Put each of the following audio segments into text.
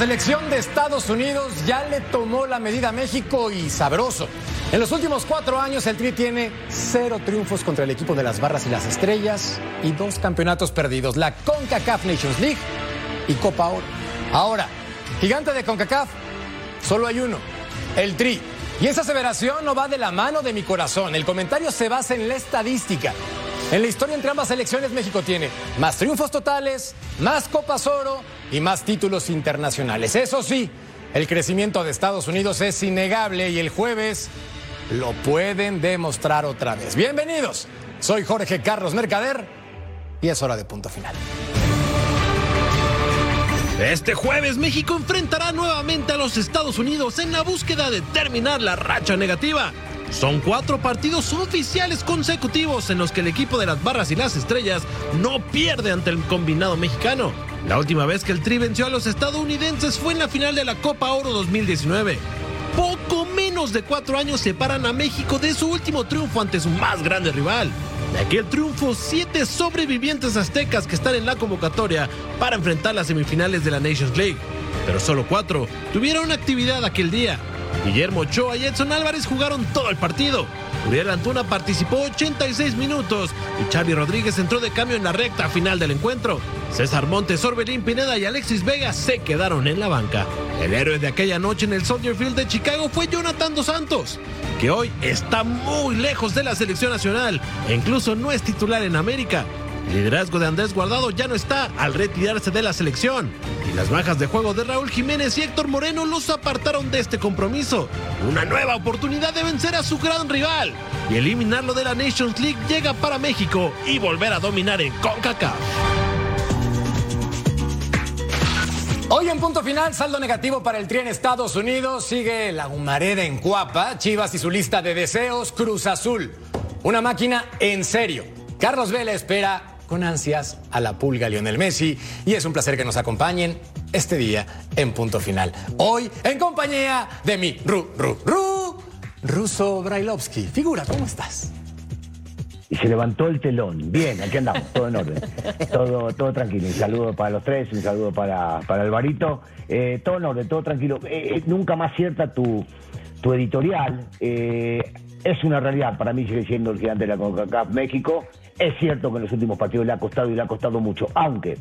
Selección de Estados Unidos ya le tomó la medida a México y sabroso. En los últimos cuatro años el Tri tiene cero triunfos contra el equipo de las barras y las estrellas y dos campeonatos perdidos, la CONCACAF Nations League y Copa Oro. Ahora, gigante de CONCACAF, solo hay uno, el Tri. Y esa aseveración no va de la mano de mi corazón, el comentario se basa en la estadística. En la historia entre ambas selecciones, México tiene más triunfos totales, más Copas Oro y más títulos internacionales. Eso sí, el crecimiento de Estados Unidos es innegable y el jueves lo pueden demostrar otra vez. Bienvenidos, soy Jorge Carlos Mercader y es hora de punto final. Este jueves México enfrentará nuevamente a los Estados Unidos en la búsqueda de terminar la racha negativa. Son cuatro partidos oficiales consecutivos en los que el equipo de las barras y las estrellas no pierde ante el combinado mexicano. La última vez que el Tri venció a los estadounidenses fue en la final de la Copa Oro 2019. Poco menos de cuatro años separan a México de su último triunfo ante su más grande rival. De aquel triunfo, siete sobrevivientes aztecas que están en la convocatoria para enfrentar las semifinales de la Nations League. Pero solo cuatro tuvieron actividad aquel día. Guillermo Ochoa y Edson Álvarez jugaron todo el partido. Uriel Antuna participó 86 minutos y Xavi Rodríguez entró de cambio en la recta final del encuentro. César Montes, Orbelín Pineda y Alexis Vega se quedaron en la banca. El héroe de aquella noche en el Soldier Field de Chicago fue Jonathan Dos Santos, que hoy está muy lejos de la selección nacional e incluso no es titular en América. El liderazgo de Andrés Guardado ya no está al retirarse de la selección. Y las bajas de juego de Raúl Jiménez y Héctor Moreno los apartaron de este compromiso. Una nueva oportunidad de vencer a su gran rival. Y eliminarlo de la Nations League llega para México y volver a dominar en CONCACAF. Hoy en punto final, saldo negativo para el Tri en Estados Unidos. Sigue la humareda en Cuapa, Chivas y su lista de deseos, Cruz Azul. Una máquina en serio. Carlos Vela espera con ansias a la pulga Lionel Messi y es un placer que nos acompañen este día en punto final. Hoy en compañía de mi Ru, Ru, Ru, Ruso Brailovsky. Figura, ¿cómo estás? y se levantó el telón. Bien, aquí andamos, todo en orden. Todo, todo tranquilo. Un saludo para los tres, un saludo para, para Alvarito. Eh, todo en orden, todo tranquilo. Eh, eh, nunca más cierta tu, tu editorial. Es una realidad, para mí sigue siendo el gigante de la CONCACAF México. Es cierto que en los últimos partidos le ha costado y le ha costado mucho. Aunque,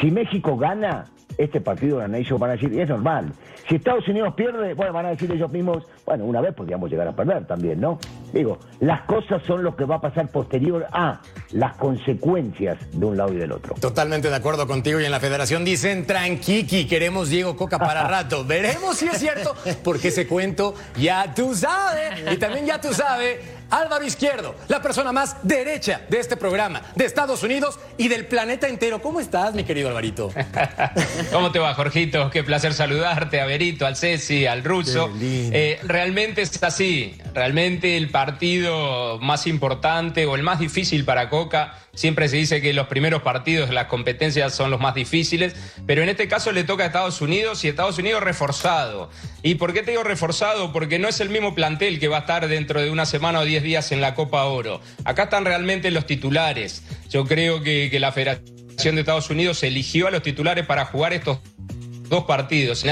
si México gana, este partido de la Nation van a decir, y es normal. Si Estados Unidos pierde, bueno, van a decir ellos mismos, bueno, una vez podríamos llegar a perder también, ¿no? Digo, las cosas son lo que va a pasar posterior a las consecuencias de un lado y del otro. Totalmente de acuerdo contigo y en la federación dicen, tranquiqui, queremos Diego Coca para rato. Veremos si es cierto, porque ese cuento ya tú sabes. Y también ya tú sabes Álvaro Izquierdo, la persona más derecha de este programa, de Estados Unidos y del planeta entero. ¿Cómo estás, mi querido Alvarito? ¿Cómo te va, Jorgito? Qué placer saludarte, a Berito, al Ceci, al Ruso. Eh, realmente es así. Realmente el partido más importante o el más difícil para Coca Siempre se dice que los primeros partidos las competencias son los más difíciles, pero en este caso le toca a Estados Unidos y Estados Unidos reforzado. ¿Y por qué te digo reforzado? Porque no es el mismo plantel que va a estar dentro de una semana o diez días en la Copa Oro. Acá están realmente los titulares. Yo creo que, la Federación de Estados Unidos eligió a los titulares para jugar estos dos partidos.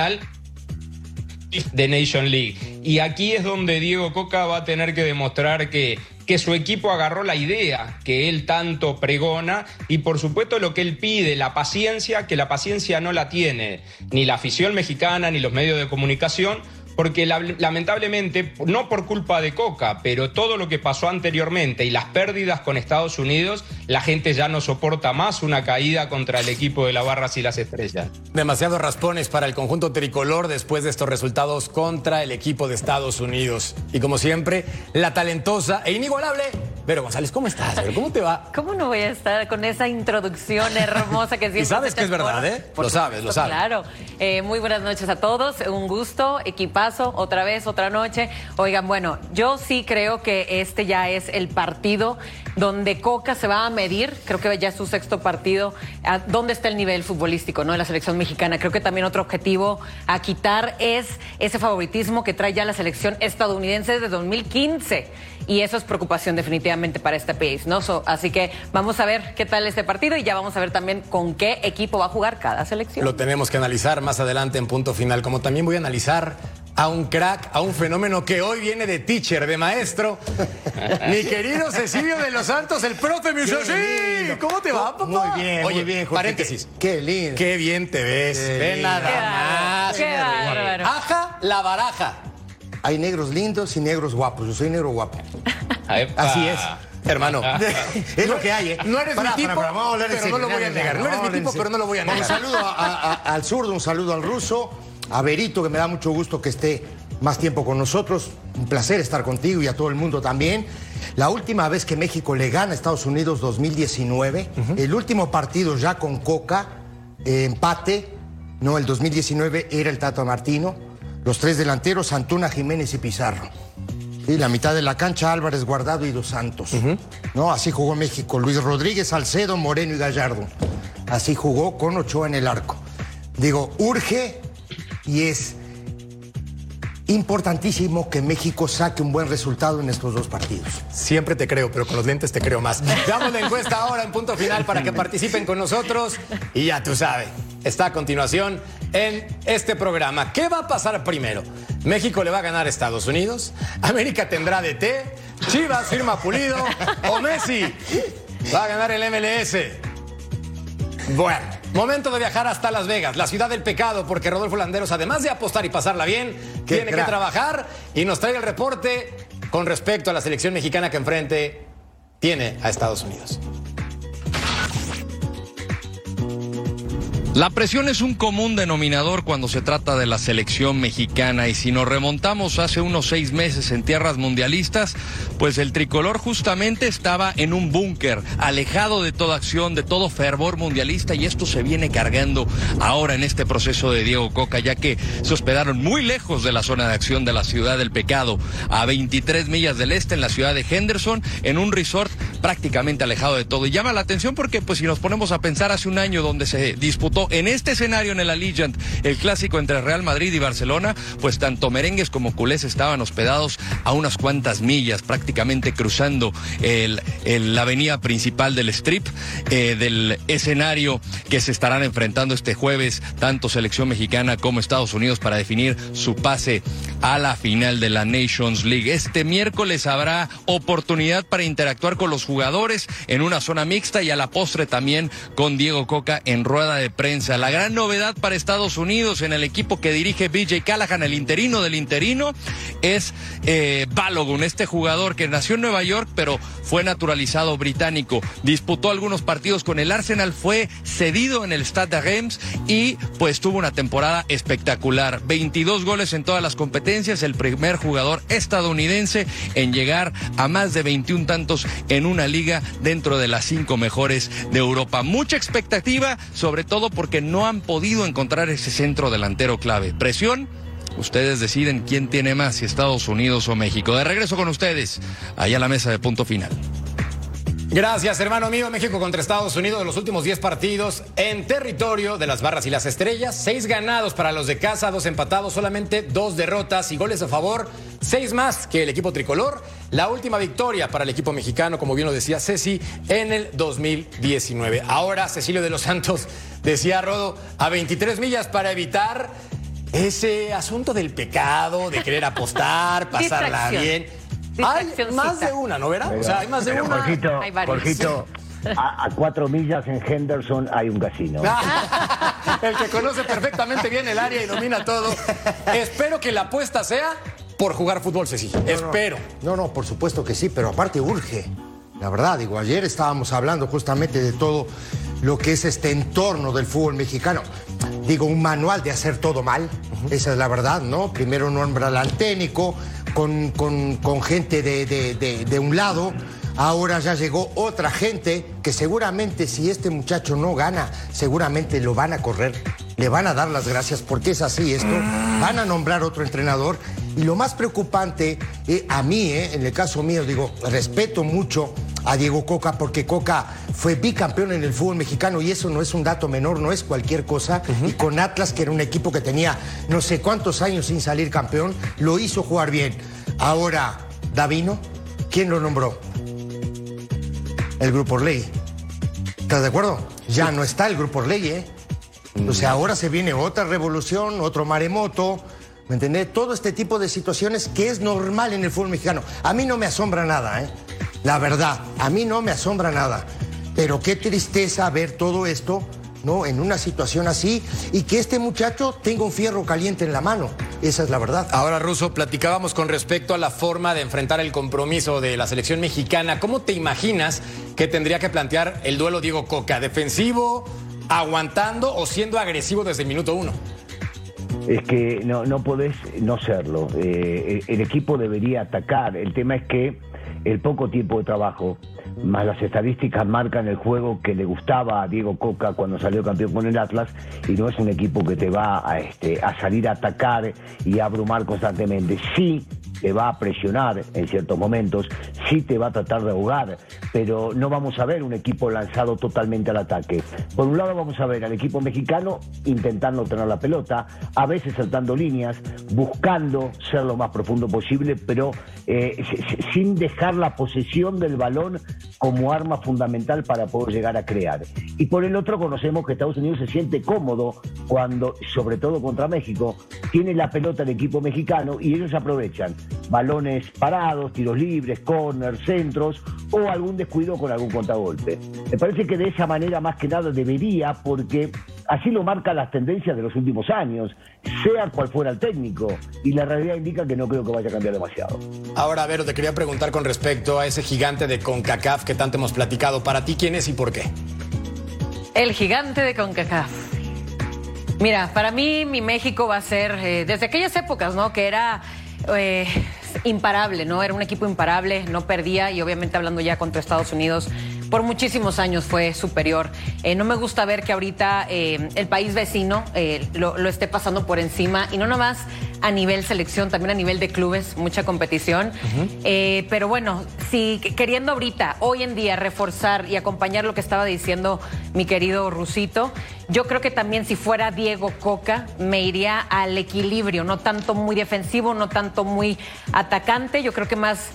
De Nation League. Y aquí es donde Diego Coca va a tener que demostrar que que su equipo agarró la idea que él tanto pregona y por supuesto lo que él pide, la paciencia, que la paciencia no la tiene ni la afición mexicana ni los medios de comunicación, porque lamentablemente, no por culpa de Coca, pero todo lo que pasó anteriormente y las pérdidas con Estados Unidos, la gente ya no soporta más una caída contra el equipo de la Barras y las Estrellas. Demasiados raspones para el conjunto tricolor después de estos resultados contra el equipo de Estados Unidos. Y como siempre, la talentosa e inigualable Vero González, ¿cómo estás? ¿Cómo te va? ¿Cómo no voy a estar con esa introducción hermosa que siempre Y sabes que es verdad, ¿eh? lo sabes, lo sabes. Claro. Eh, muy buenas noches a todos. Un gusto, equipazo, otra vez, otra noche. Oigan, bueno, yo sí creo que este ya es el partido donde Coca se va a medir, creo que ya es su sexto partido, dónde está el nivel futbolístico ¿no? de la selección mexicana. Creo que también otro objetivo a quitar es ese favoritismo que trae ya la selección estadounidense desde 2015. Y eso es preocupación definitivamente para este país, ¿no? así que vamos a ver qué tal este partido y ya vamos a ver también con qué equipo va a jugar cada selección. Lo tenemos que analizar más adelante en punto final, como también voy a analizar a un crack, a un fenómeno que hoy viene de teacher, de maestro. Mi querido Cecilio de los Santos, el profe me sí. ¿Cómo te va, papá? Muy bien, muy bien, Jorge. Paréntesis. Qué lindo. Qué bien te ves. Ve nada más. Qué bárbaro. Aja la baraja. Hay negros lindos y negros guapos. Yo soy negro guapo. Así es. Hermano, es lo que hay, ¿eh? No eres mi tipo, pero no lo voy a negar. No eres mi tipo, pero no lo voy a negar. Un saludo al zurdo, un saludo al ruso, a Berito, que me da mucho gusto que esté más tiempo con nosotros. Un placer estar contigo y a todo el mundo también. La última vez que México le gana a Estados Unidos, 2019, el último partido ya con Coca, eh, empate, no, el 2019 era el Tato Martino, los tres delanteros, Antuna, Jiménez y Pizarro. Y la mitad de la cancha, Álvarez Guardado y Dos Santos. ¿No? Así jugó México. Luis Rodríguez, Salcedo, Moreno y Gallardo. Así jugó con Ochoa en el arco. Digo, urge y es importantísimo que México saque un buen resultado en estos dos partidos. Siempre te creo, pero con los lentes te creo más. Damos la encuesta ahora en punto final para que participen con nosotros. Y ya tú sabes, está a continuación en este programa. ¿Qué va a pasar primero? ¿México le va a ganar a Estados Unidos? ¿América tendrá DT? ¿Chivas firma Pulido? ¿O Messi va a ganar el MLS? Bueno, momento de viajar hasta Las Vegas, la ciudad del pecado, porque Rodolfo Landeros, además de apostar y pasarla bien, tiene que trabajar y nos trae el reporte con respecto a la selección mexicana que enfrente tiene a Estados Unidos. La presión es un común denominador cuando se trata de la selección mexicana y si nos remontamos hace unos seis meses en tierras mundialistas, pues el tricolor justamente estaba en un búnker, alejado de toda acción, de todo fervor mundialista y esto se viene cargando ahora en este proceso de Diego Coca, ya que se hospedaron muy lejos de la zona de acción de la ciudad del pecado, a 23 millas del este en la ciudad de Henderson, en un resort prácticamente alejado de todo. Y llama la atención porque pues si nos ponemos a pensar hace un año donde se disputó en este escenario en el Allegiant, el clásico entre Real Madrid y Barcelona, pues tanto merengues como culés estaban hospedados a unas cuantas millas, prácticamente cruzando el, la avenida principal del strip, eh, del escenario que se estarán enfrentando este jueves, tanto selección mexicana como Estados Unidos, para definir su pase a la final de la Nations League. Este miércoles habrá oportunidad para interactuar con los jugadores en una zona mixta y a la postre también con Diego Coca en rueda de prensa la gran novedad para Estados Unidos en el equipo que dirige BJ Callahan, el interino del interino, es eh, Balogun, este jugador que nació en Nueva York, pero fue naturalizado británico. Disputó algunos partidos con el Arsenal, fue cedido en el Stade de Reims y pues tuvo una temporada espectacular. 22 goles en todas las competencias, el primer jugador estadounidense en llegar a más de 21 tantos en una liga dentro de las cinco mejores de Europa. Mucha expectativa, sobre todo por porque no han podido encontrar ese centro delantero clave. Presión. Ustedes deciden quién tiene más, si Estados Unidos o México. De regreso con ustedes, allá a la mesa de punto final. Gracias, hermano mío. México contra Estados Unidos de los últimos 10 partidos en territorio de las barras y las estrellas. Seis ganados para los de casa, dos empatados, solamente dos derrotas y goles a favor. Seis más que el equipo tricolor. La última victoria para el equipo mexicano, como bien lo decía Ceci, en el 2019. Ahora Cecilio de los Santos decía Rodo a 23 millas para evitar ese asunto del pecado, de querer apostar, pasarla bien. Hay más de una, ¿no verá? o sea, hay más de una. Jorgito, Jorgito, a, cuatro millas en Henderson hay un casino. el que conoce perfectamente bien el área y domina todo. Espero que la apuesta sea por jugar fútbol, Ceci. Espero. No, no, por supuesto que sí, pero aparte urge. La verdad, digo, ayer estábamos hablando justamente de todo lo que es este entorno del fútbol mexicano. Digo, un manual de hacer todo mal, esa es la verdad, ¿no? Primero nombra al técnico, con, con, gente de, de, un lado. Ahora ya llegó otra gente que seguramente si este muchacho no gana, seguramente lo van a correr, le van a dar las gracias porque es así esto, van a nombrar otro entrenador y lo más preocupante eh, a mí, eh, en el caso mío, digo, respeto mucho a Diego Coca porque Coca fue bicampeón en el fútbol mexicano y eso no es un dato menor, no es cualquier cosa. Y con Atlas, que era un equipo que tenía no sé cuántos años sin salir campeón, lo hizo jugar bien. Ahora, Davino, ¿quién lo nombró? el grupo ley. ¿Estás de acuerdo? Ya no está el grupo ley, ¿eh? O sea, ahora se viene otra revolución, otro maremoto. ¿Me entendés? Todo este tipo de situaciones que es normal en el fútbol mexicano. A mí no me asombra nada, ¿eh? La verdad, a mí no me asombra nada. Pero qué tristeza ver todo esto, ¿no? En una situación así y que este muchacho tenga un fierro caliente en la mano. Esa es la verdad. Ahora, Russo, platicábamos con respecto a la forma de enfrentar el compromiso de la selección mexicana. ¿Cómo te imaginas que tendría que plantear el duelo Diego Coca? ¿Defensivo, aguantando o siendo agresivo desde el minuto uno? Es que no, no podés no serlo. Eh, el equipo debería atacar. El tema es que el poco tiempo de trabajo, más las estadísticas marcan el juego que le gustaba a Diego Coca cuando salió campeón con el Atlas y no es un equipo que te va a, este, a salir a atacar y a abrumar constantemente. Sí, te va a presionar en ciertos momentos, sí te va a tratar de ahogar, pero no vamos a ver un equipo lanzado totalmente al ataque. Por un lado vamos a ver al equipo mexicano intentando tener la pelota, a veces saltando líneas, buscando ser lo más profundo posible, pero eh, sin dejar la posesión del balón como arma fundamental para poder llegar a crear. Y por el otro conocemos que Estados Unidos se siente cómodo cuando, sobre todo contra México, tiene la pelota el equipo mexicano y ellos aprovechan balones parados, tiros libres, corners, centros o algún descuido con algún contragolpe. Me parece que de esa manera más que nada debería, porque así lo marcan las tendencias de los últimos años, sea cual fuera el técnico, y la realidad indica que no creo que vaya a cambiar demasiado. Ahora, Vero, te quería preguntar con respecto a ese gigante de CONCACAF que tanto hemos platicado. Para ti, ¿quién es y por qué? El gigante de CONCACAF. Mira, para mí mi México va a ser, eh, desde aquellas épocas, ¿no? Que era eh, imparable, ¿no? Era un equipo imparable, no perdía y obviamente hablando ya contra Estados Unidos, por muchísimos años fue superior. Eh, no me gusta ver que ahorita eh, el país vecino eh, lo, lo, esté pasando por encima y no nomás a nivel selección, también a nivel de clubes, mucha competición. Uh -huh. pero bueno, si queriendo ahorita, hoy en día, reforzar y acompañar lo que estaba diciendo mi querido Rusito, yo creo que también si fuera Diego Coca, me iría al equilibrio, no tanto muy defensivo, no tanto muy atacante, yo creo que más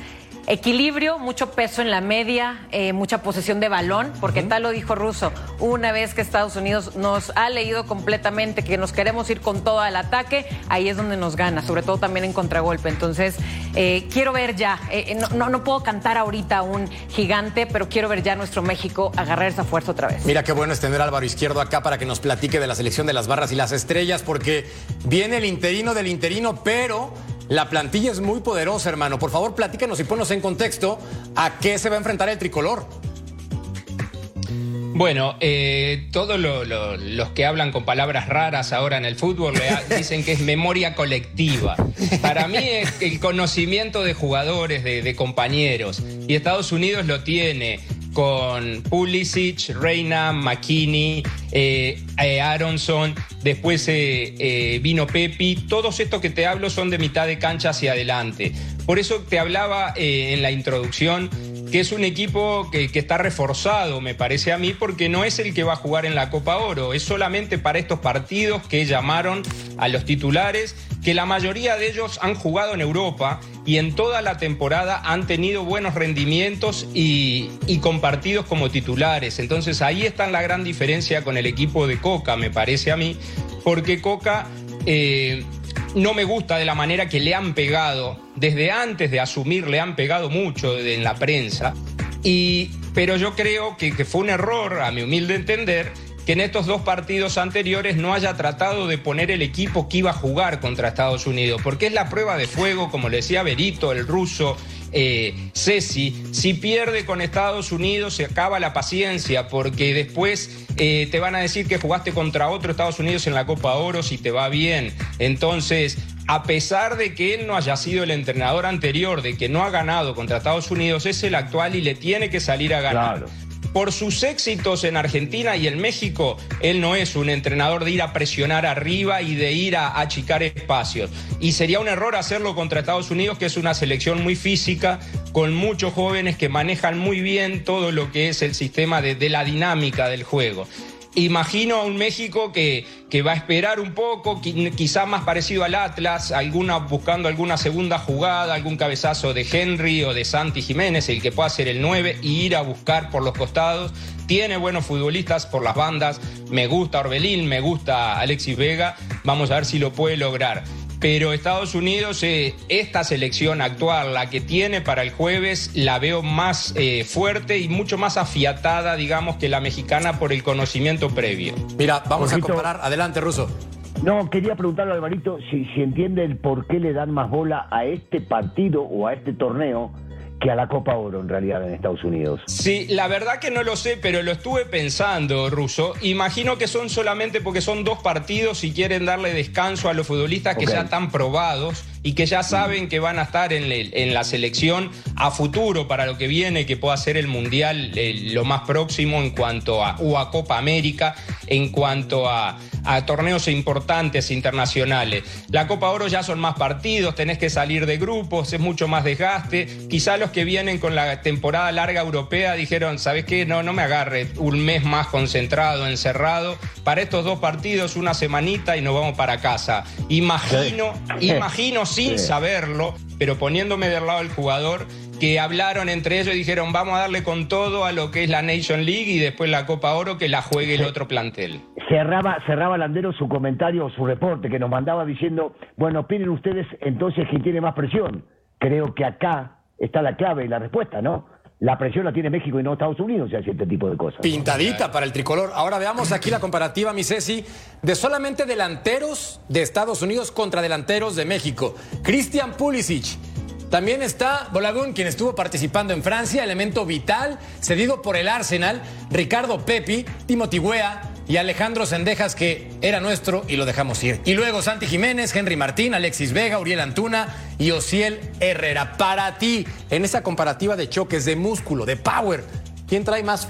Equilibrio, mucho peso en la media, eh, mucha posesión de balón, porque uh -huh. tal lo dijo Russo, una vez que Estados Unidos nos ha leído completamente que nos queremos ir con todo al ataque, ahí es donde nos gana, sobre todo también en contragolpe. Entonces, eh, quiero ver ya, eh, no, no, no, puedo cantar ahorita un gigante, pero quiero ver ya nuestro México agarrar esa fuerza otra vez. Mira qué bueno es tener a Álvaro Izquierdo acá para que nos platique de la selección de las barras y las estrellas, porque viene el interino del interino, pero la plantilla es muy poderosa, hermano. Por favor, platícanos y ponnos en contexto a qué se va a enfrentar el tricolor. Bueno, eh, todos lo, lo, los que hablan con palabras raras ahora en el fútbol dicen que es memoria colectiva. Para mí es el conocimiento de jugadores, de compañeros. Y Estados Unidos lo tiene con Pulisic, Reina, McKinney, eh, eh, Aronson, después eh, vino Pepi. Todos estos que te hablo son de mitad de cancha hacia adelante. Por eso te hablaba en la introducción que es un equipo que, que, está reforzado, me parece a mí, porque no es el que va a jugar en la Copa Oro, es solamente para estos partidos que llamaron a los titulares, que la mayoría de ellos han jugado en Europa y en toda la temporada han tenido buenos rendimientos y, compartidos como titulares. Entonces ahí está la gran diferencia con el equipo de Coca, me parece a mí, porque Coca... Eh, no me gusta de la manera que le han pegado, desde antes de asumir le han pegado mucho en la prensa, y, pero yo creo que fue un error, a mi humilde entender, que en estos dos partidos anteriores no haya tratado de poner el equipo que iba a jugar contra Estados Unidos, porque es la prueba de fuego, como le decía Berito, el ruso, eh, Ceci, si pierde con Estados Unidos se acaba la paciencia, porque después eh, te van a decir que jugaste contra otro Estados Unidos en la Copa Oro si te va bien. Entonces, a pesar de que él no haya sido el entrenador anterior, de que no ha ganado contra Estados Unidos, es el actual y le tiene que salir a ganar. Claro por sus éxitos en Argentina y en México, él no es un entrenador de ir a presionar arriba y de ir a achicar espacios. Y sería un error hacerlo contra Estados Unidos, que es una selección muy física, con muchos jóvenes que manejan muy bien todo lo que es el sistema de, de la dinámica del juego. Imagino a un México que, que va a esperar un poco, quizá más parecido al Atlas, alguna, buscando alguna segunda jugada, algún cabezazo de Henry o de Santi Jiménez, el que pueda ser el 9, y ir a buscar por los costados. Tiene buenos futbolistas por las bandas, me gusta Orbelín, me gusta Alexis Vega, vamos a ver si lo puede lograr pero Estados Unidos, eh, esta selección actual, la que tiene para el jueves, la veo más eh, fuerte y mucho más afiatada, digamos, que la mexicana por el conocimiento previo. Mira, vamos a comparar. Adelante, Ruso. No, quería preguntarle a Alvarito si, si entiende el por qué le dan más bola a este partido o a este torneo que a la Copa Oro en realidad en Estados Unidos. Sí, la verdad que no lo sé, pero lo estuve pensando, Ruso. Imagino que son solamente porque son dos partidos y quieren darle descanso a los futbolistas que ya están probados y que ya saben que van a estar en, en, la selección a futuro para lo que viene, que pueda ser el Mundial lo más próximo en cuanto a, o a Copa América, en cuanto a, a torneos importantes internacionales. La Copa Oro ya son más partidos, tenés que salir de grupos, es mucho más desgaste. Quizá los que vienen con la temporada larga europea dijeron, ¿sabes qué? No, no me agarre un mes más concentrado, encerrado. Para estos dos partidos, una semanita y nos vamos para casa. Imagino, imagino sin saberlo, pero poniéndome del lado del jugador, que hablaron entre ellos y dijeron vamos a darle con todo a lo que es la Nation League y después la Copa Oro que la juegue el otro plantel. Cerraba, cerraba Landero su comentario, su reporte que nos mandaba diciendo, bueno, opinen ustedes entonces quién tiene más presión. Creo que acá está la clave y la respuesta, ¿no? La presión la tiene México y no Estados Unidos si hace este tipo de cosas. Pintadita para el tricolor. Ahora veamos aquí la comparativa, mi Ceci, de solamente delanteros de Estados Unidos contra delanteros de México. Christian Pulisic. También está Bolagun, quien estuvo participando en Francia, elemento vital, cedido por el Arsenal, Ricardo Pepi, Timothy Weah, y Alejandro Sendejas, que era nuestro y lo dejamos ir. Y luego Santi Jiménez, Henry Martín, Alexis Vega, Uriel Antuna y Ociel Herrera. Para ti, en esa comparativa de choques, de músculo, de power, ¿quién trae más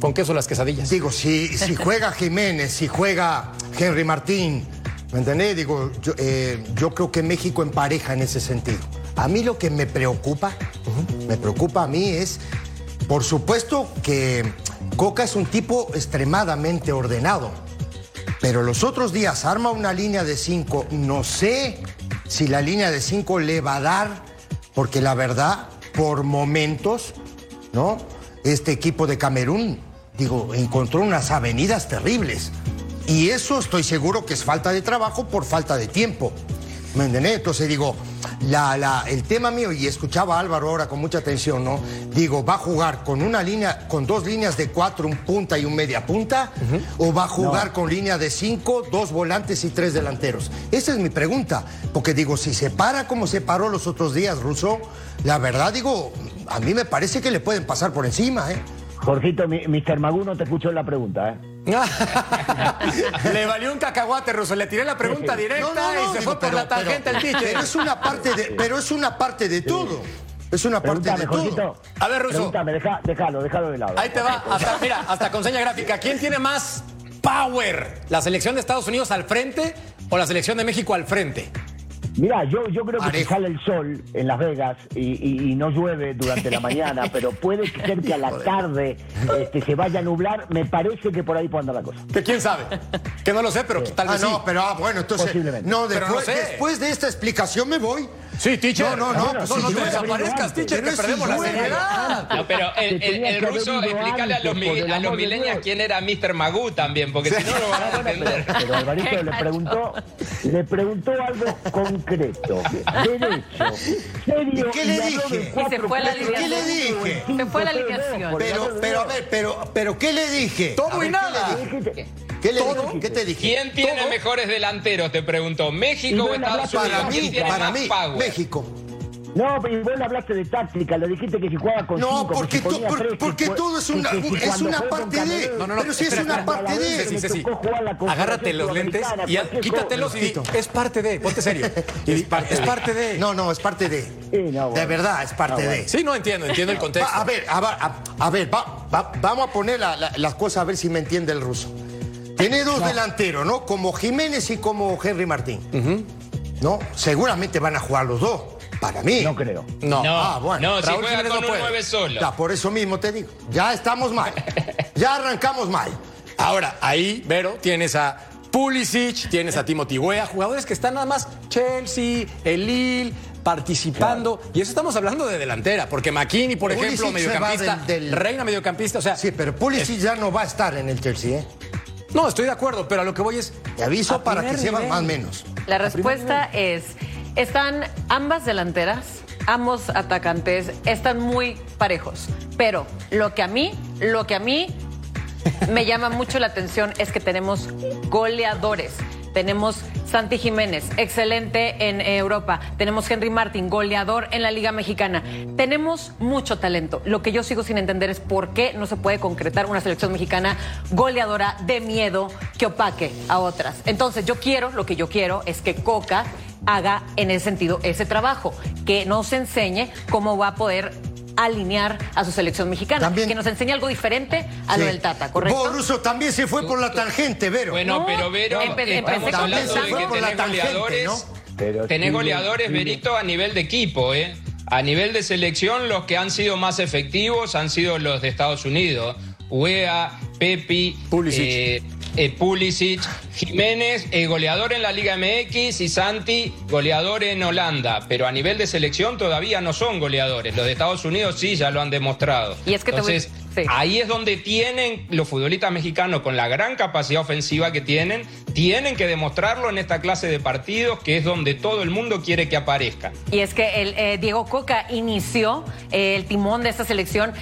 con queso las quesadillas? Digo, si, si juega Jiménez, si juega Henry Martín, ¿me entendés? Digo, yo, eh, yo creo que México empareja en ese sentido. A mí lo que me preocupa, me preocupa a mí es, por supuesto que Coca es un tipo extremadamente ordenado, pero los otros días arma una línea de cinco. No sé si la línea de cinco le va a dar, porque la verdad, por momentos, ¿no? Este equipo de Camerún, digo, encontró unas avenidas terribles. Y eso estoy seguro que es falta de trabajo por falta de tiempo. ¿Me entendés? Entonces digo, la, la, el tema mío, y escuchaba a Álvaro ahora con mucha atención, ¿no? Digo, ¿va a jugar con una línea, con dos líneas de cuatro, un punta y un media punta? ¿O va a jugar con línea de cinco, dos volantes y tres delanteros? Esa es mi pregunta. Porque digo, si se para como se paró los otros días, Russo, la verdad digo, a mí me parece que le pueden pasar por encima, ¿eh? Jorgito, Mr. Magú no te escuchó la pregunta, ¿eh? le valió un cacahuate, Russo. Le tiré la pregunta directa y se fue por la tangente el teacher. Pero es una parte de, pero es una parte de todo. Es una parte de todo. A ver, Russo. déjalo, déjalo de lado. Ahí te va. Hasta, mira, hasta con seña gráfica. ¿Quién tiene más power? ¿La selección de Estados Unidos al frente o la selección de México al frente? Mira, yo, yo creo que si sale el sol en Las Vegas y, no llueve durante la mañana, pero puede ser que a la tarde este, se vaya a nublar, me parece que por ahí puede andar la cosa. ¿Que quién sabe? Que no lo sé, pero tal vez ah, no, pero ah, bueno, entonces... No, después, después de esta explicación me voy. Sí, teacher. No, no, no, no, no te desaparezcas, teacher, que perdemos la seriedad. No, pero el, el, ruso, explícale a los, a los millennials quién era Mr. Magoo también, porque si no lo van a entender. Pero Alvarito le preguntó, le preguntó algo concreto, derecho, serio. ¿Qué le dije? Y se fue la. ¿Qué le dije? Se fue la alineación. Pero, pero, a ver, pero, pero, ¿qué le dije? Todo y nada. ¿Qué le dije? ¿Qué te dije? ¿Quién tiene mejores delanteros? Te preguntó. ¿México o Estados Unidos? Para mí, para mí, México. No, pero vos hablaste de táctica, le dijiste que si jugaba con No, cinco, porque, to, por, porque todo es una, es una parte de. No, no, no, pero si es una parte de. Sí, sí, sí. Agárrate los lentes y quítatelos y es parte de. Ponte serio. Es parte, es parte de. No, no, es parte de. De verdad, es parte de. Sí, no entiendo, entiendo el contexto. a ver, a, ver, vamos a poner las cosas a ver si me entiende el ruso. Tiene dos delanteros, ¿no? Como Jiménez y como Henry Martín. ¿No? Seguramente van a jugar los dos. Para mí. No creo. No. ah, bueno. No, si juega con un 9 solo. Ya, por eso mismo te digo. Ya estamos mal. ya arrancamos mal. Ahora, ahí, Vero, tienes a Pulisic, tienes a Timothy Weah, jugadores que están nada más Chelsea, el Lille, participando. Y eso estamos hablando de delantera, porque McKinney, por Pulisic ejemplo, se va mediocampista, del- del- reina mediocampista, o sea, Sí, pero Pulisic ya no va a estar en el Chelsea, ¿eh? no, estoy de acuerdo, pero a lo que voy es... Te aviso para que sepan nivel. más o menos. La respuesta es, están ambas delanteras, ambos atacantes, están muy parejos. Pero lo que a mí, lo que a mí me llama mucho la atención es que tenemos goleadores. Tenemos Santi Jiménez, excelente en Europa. Tenemos Henry Martin, goleador en la Liga Mexicana. Tenemos mucho talento. Lo que yo sigo sin entender es por qué no se puede concretar una selección mexicana goleadora de miedo que opaque a otras. Entonces, yo quiero, lo que yo quiero es que Coca haga en ese sentido ese trabajo, que nos enseñe cómo va a poder alinear a su selección mexicana, También- que nos enseñe algo diferente a lo del Tata, ¿correcto? Vos, Russo, también se fue por la tangente, Vero. Bueno, No, pero Vero, empe- estamos empecé por la tenés tangente, goleadores, ¿no? Pero tenés goleadores. Berito, a nivel de equipo, ¿eh? A nivel de selección, los que han sido más efectivos han sido los de Estados Unidos. UEA, Pepi, Pulisic. eh, eh, Pulisic, Jiménez, eh, goleador en la Liga MX y Santi, goleador en Holanda. Pero a nivel de selección todavía no son goleadores. Los de Estados Unidos sí ya lo han demostrado. Y es que te voy- Entonces, sí. ahí es donde tienen los futbolistas mexicanos con la gran capacidad ofensiva que tienen, tienen que demostrarlo en esta clase de partidos que es donde todo el mundo quiere que aparezcan. Y es que el, eh, Diego Coca inició el timón de esta selección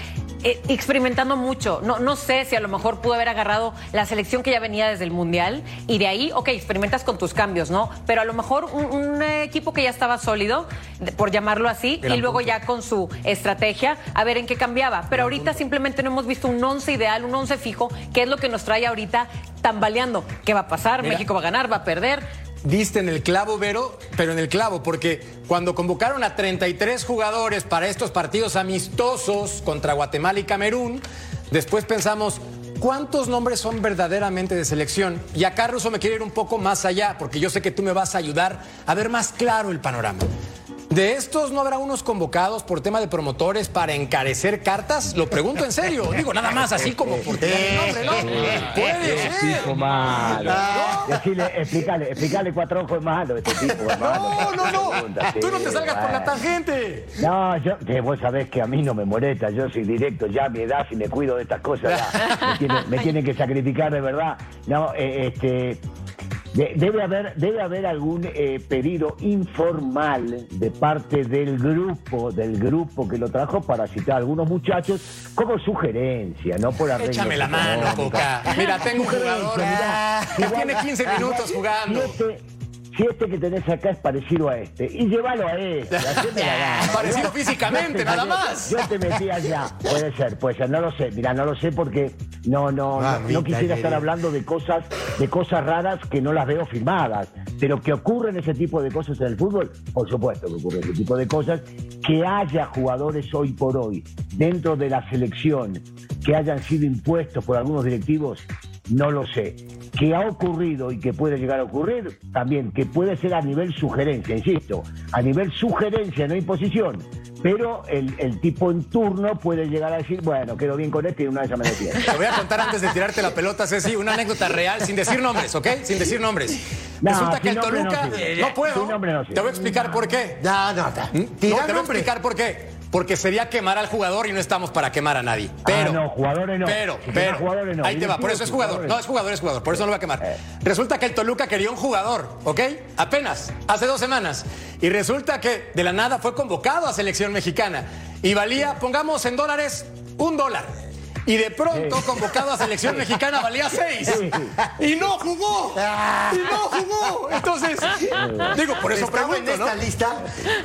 eh, experimentando mucho. No, no sé si a lo mejor pudo haber agarrado la selección que ya venía desde el Mundial y de ahí, ok, experimentas con tus cambios, ¿no? Pero a lo mejor un, un, equipo que ya estaba sólido, por llamarlo así, y luego ya con su estrategia, a ver en qué cambiaba. Pero ahorita simplemente no hemos visto un once ideal, un once fijo, que es lo que nos trae ahorita tambaleando. ¿Qué va a pasar? Mira. ¿México va a ganar? ¿Va a perder? Diste en el clavo, Vero, pero en el clavo, porque cuando convocaron a 33 jugadores para estos partidos amistosos contra Guatemala y Camerún, después pensamos, ¿cuántos nombres son verdaderamente de selección? Y acá Russo me quiere ir un poco más allá, porque yo sé que tú me vas a ayudar a ver más claro el panorama. ¿De estos no habrá unos convocados por tema de promotores para encarecer cartas? Lo pregunto en serio. Digo, nada más así como por tirar el nombre, ¿no? Puede ser. Tipo malo. Decirle, explícale, explícale cuatro ojos es malo este tipo, hermano. No, no, no. Sí, Tú no te salgas por la tangente. No, yo, vos sabés que a mí no me molesta, yo soy directo, ya a mi edad si me cuido de estas cosas, ya, me, tiene- me tienen que sacrificar de verdad. No, eh, este, de- debe haber, debe haber algún eh, pedido informal de parte del grupo, del grupo que lo trajo para citar a algunos muchachos como sugerencia, no por arreglos Échame la mano. Coca. Mira, tengo un jugador mirá, que tiene 15 ah, minutos jugando. Si este que tenés acá es parecido a este, y llévalo a este, la. Parecido físicamente, te nada más. Yo te metí allá. Puede ser, puede ser, no lo sé. Mira, no lo sé porque no, no, no, Mamita no quisiera estar hablando de cosas, de cosas raras que no las veo firmadas. Pero que ocurren ese tipo de cosas en el fútbol, por supuesto que ocurre ese tipo de cosas. Que haya jugadores hoy por hoy dentro de la selección que hayan sido impuestos por algunos directivos, no lo sé. Que ha ocurrido y que puede llegar a ocurrir, también, que puede ser a nivel sugerencia, insisto, a nivel sugerencia, no imposición. Pero el, el tipo en turno puede llegar a decir, bueno, quedo bien con este y una vez me defiendo. Te voy a contar antes de tirarte la pelota, Ceci, una anécdota real, sin decir nombres, ¿ok? Sin decir nombres. No, Resulta que el no Toluca. No puedo. No. Te voy a explicar por qué. No, no, no. Te voy a explicar por qué. Porque sería quemar al jugador y no estamos para quemar a nadie. Pero, Ah, no, jugadores no. Pero, Si pero, jugadores no. ahí te va, por eso es jugador. Jugadores No, es jugador, es jugador, por eso no lo voy a quemar. Eh. Resulta que el Toluca quería un jugador, ¿ok? Apenas, hace dos semanas. Y resulta que de la nada fue convocado a selección mexicana. Y valía, pongamos en dólares, un dólar. Y de pronto, convocado a selección mexicana, valía seis. Sí. Y no jugó. Y no jugó. Entonces, digo, por eso ¿Estaba en pregunto, ¿no? esta lista?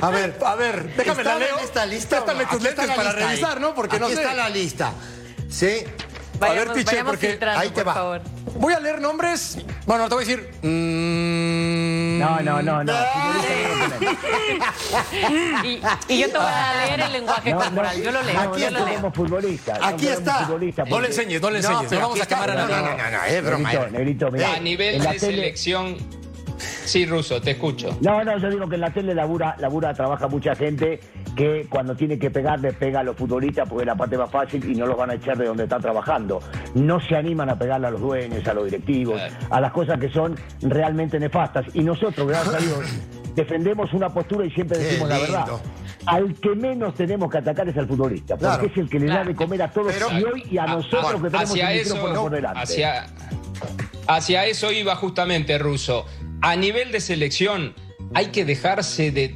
A ver. A ver, déjame la ¿estaba leo. en esta lista? Préstame tus lentes para lista revisar, ahí. ¿no? Porque no Aquí sé. está la lista. Sí. Vayamos, a ver, Piche, vayamos porque ahí te por va. favor. voy a leer nombres. Bueno, te voy a decir. mm, No, no, no, no. Y, y yo te voy a leer el lenguaje No, no, corporal. Yo lo leo. no, Aquí yo no lo leo. somos futbolistas. Aquí está. futbolistas No le porque- enseñes, no le enseñes. No, pero vamos a quemar a nadie. No, no, no, no, es broma. Negrito, eh. negrito, mira. A nivel de tele- selección, Sí, Ruso, te escucho. No, no, yo digo que en la tele labura, labura, trabaja mucha gente que cuando tiene que pegar le pega a los futbolistas porque es la parte más fácil y no los van a echar de donde está trabajando. No se animan a pegarle a los dueños, a los directivos, Claro. a las cosas que son realmente nefastas. Y nosotros, gracias a Dios, defendemos una postura y siempre decimos la verdad. Al que menos tenemos que atacar es al futbolista, porque Claro. es el que le da de comer a todos Pero- y hoy y a nosotros que tenemos el eso, micrófono por delante. hacia, hacia eso iba justamente Ruso. A nivel de selección, hay que dejarse de.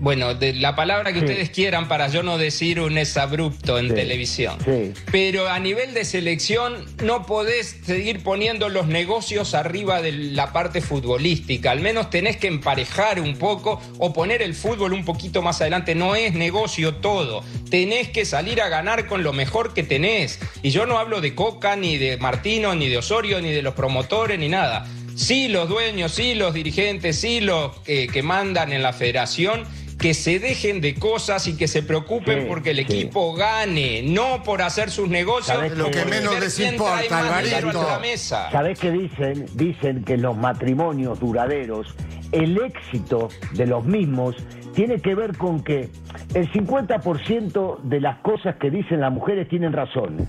Bueno, de la palabra que Sí. ustedes quieran para yo no decir un exabrupto en Sí, televisión. sí. Pero a nivel de selección no podés seguir poniendo los negocios arriba de la parte futbolística. Al menos tenés que emparejar un poco o poner el fútbol un poquito más adelante. No es negocio todo. Tenés que salir a ganar con lo mejor que tenés. Y yo no hablo de Coca, ni de Martino, ni de Osorio, ni de los promotores, ni nada. Sí los dueños, sí los dirigentes, sí los que, que mandan en la federación, que se dejen de cosas y que se preocupen Sí, porque el sí. equipo gane, no por hacer sus negocios. ¿Sabés Lo que menos les importa, Alvarito. a la mesa. ¿Sabés qué dicen? Dicen que los matrimonios duraderos, el éxito de los mismos tiene que ver con que el 50% de las cosas que dicen las mujeres tienen razón.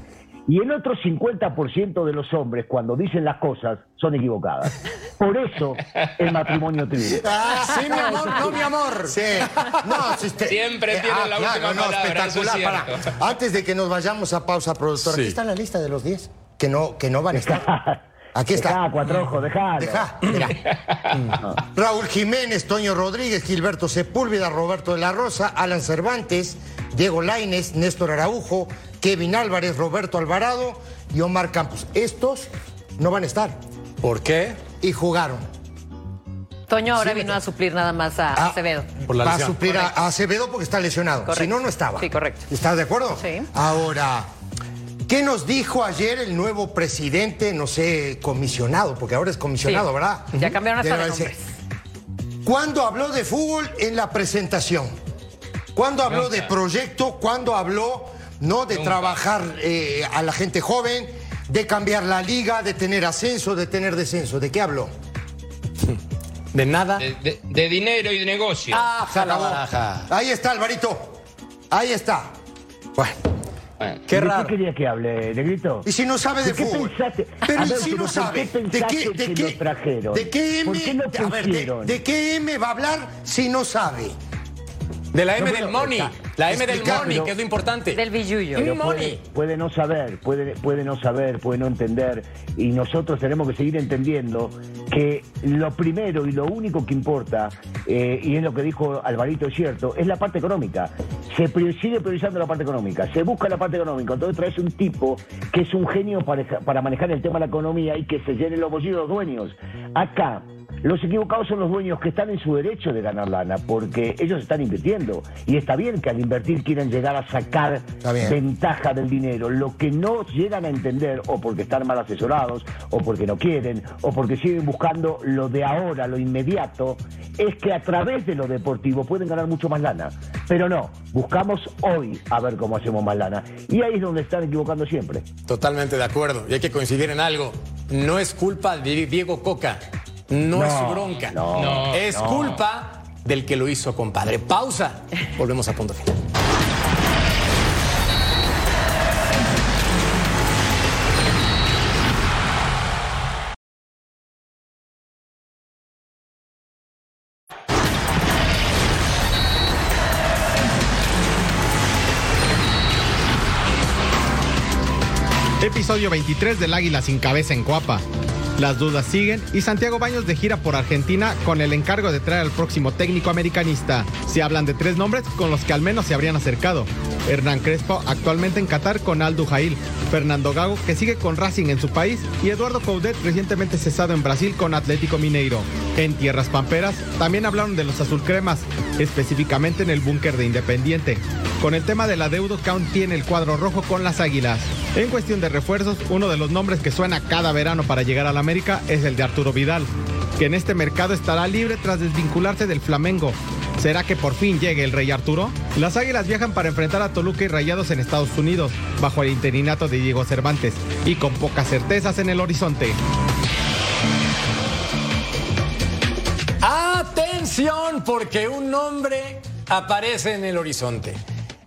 Y el otro 50% de los hombres, cuando dicen las cosas, son equivocadas. Por eso el matrimonio triunfa. Sí, mi amor, no, mi amor. Sí. No, si usted- Siempre tiene la última no, palabra, eso es espectacular. Para- Antes de que nos vayamos a pausa, productora, Sí. aquí está la lista de los 10 que no, que no van a estar. Aquí está. Dejá, cuatro ojos, dejalo. Deja, mira. Raúl Jiménez, Toño Rodríguez, Gilberto Sepúlveda, Roberto de la Rosa, Alan Cervantes, Diego Laines, Néstor Araujo, Kevin Álvarez, Roberto Alvarado y Omar Campos. Estos no van a estar ¿Por qué? y jugaron. Toño ahora Sí, vino a suplir nada más a Ah, Acevedo. Por la Va a suplir a, a Acevedo porque está lesionado. Correcto. Si no, no estaba. Sí, correcto. ¿Estás de acuerdo? Sí. Ahora, ¿qué nos dijo ayer el nuevo presidente, no sé, comisionado? Porque ahora es comisionado, Sí. ¿verdad? Ya cambiaron hasta de nombres. ¿Cuándo habló de fútbol en la presentación? ¿Cuándo habló de proyecto? ¿Cuándo habló no de Nunca. trabajar eh, a la gente joven, de cambiar la liga, de tener ascenso, de tener descenso? ¿De qué habló? De nada. De, de- de dinero y de negocio. Ah, Se acabó. baraja. Ahí está, Alvarito. Ahí está. Bueno. Qué ¿De raro. qué quería que hable, Negrito? Y si no sabe de, ¿De qué fútbol. pensaste? Pero A y ver, si no ¿por sabe. qué ¿De pensaste qué, de que qué, lo trajeron? ¿De qué M? ¿Por qué lo a ver, de, pusieron? de qué M va a hablar si no sabe? De la M No, del money. está- La M del money, pero- que es lo importante. Del billullo. Pero money. puede, puede no saber, puede, puede no saber, puede no entender. Y nosotros tenemos que seguir entendiendo que lo primero y lo único que importa, eh, y es lo que dijo Alvarito, es cierto, es la parte económica. Se sigue priorizando la parte económica, se busca la parte económica. Entonces traes un tipo que es un genio para, para manejar el tema de la economía y que se llene los bolsillos de los dueños. Acá. Los equivocados son los dueños que están en su derecho de ganar lana, porque ellos están invirtiendo. Y está bien que al invertir quieran llegar a sacar ventaja del dinero. Lo que no llegan a entender, o porque están mal asesorados, o porque no quieren, o porque siguen buscando lo de ahora, lo inmediato, es que a través de lo deportivo pueden ganar mucho más lana. Pero no, buscamos hoy a ver cómo hacemos más lana. Y ahí es donde están equivocando siempre. Totalmente de acuerdo. Y hay que coincidir en algo. No es culpa de Diego Coca. No, es su bronca. no, No, es no. culpa del que lo hizo, compadre. Pausa. Volvemos a punto final. Episodio 23 del Águila sin cabeza en Cuapa. Las dudas siguen y Santiago Baños de gira por Argentina con el encargo de traer al próximo técnico americanista. Se hablan de tres nombres con los que al menos se habrían acercado. Hernán Crespo, actualmente en Qatar con Aldo Jail, Fernando Gago, que sigue con Racing en su país, y Eduardo Coudet, recientemente cesado en Brasil con Atlético Mineiro. En Tierras Pamperas también hablaron de los azulcremas, específicamente en el búnker de Independiente. Con el tema del adeudo que aún tiene el cuadro rojo con las águilas. En cuestión de refuerzos, uno de los nombres que suena cada verano para llegar al Es el de Arturo Vidal, que en este mercado estará libre tras desvincularse del Flamengo. ¿Será que por fin llegue el Rey Arturo? Las Águilas viajan para enfrentar a Toluca y Rayados en Estados Unidos, bajo el interinato de Diego Cervantes, y con pocas certezas en el horizonte. Atención porque un nombre aparece en el horizonte.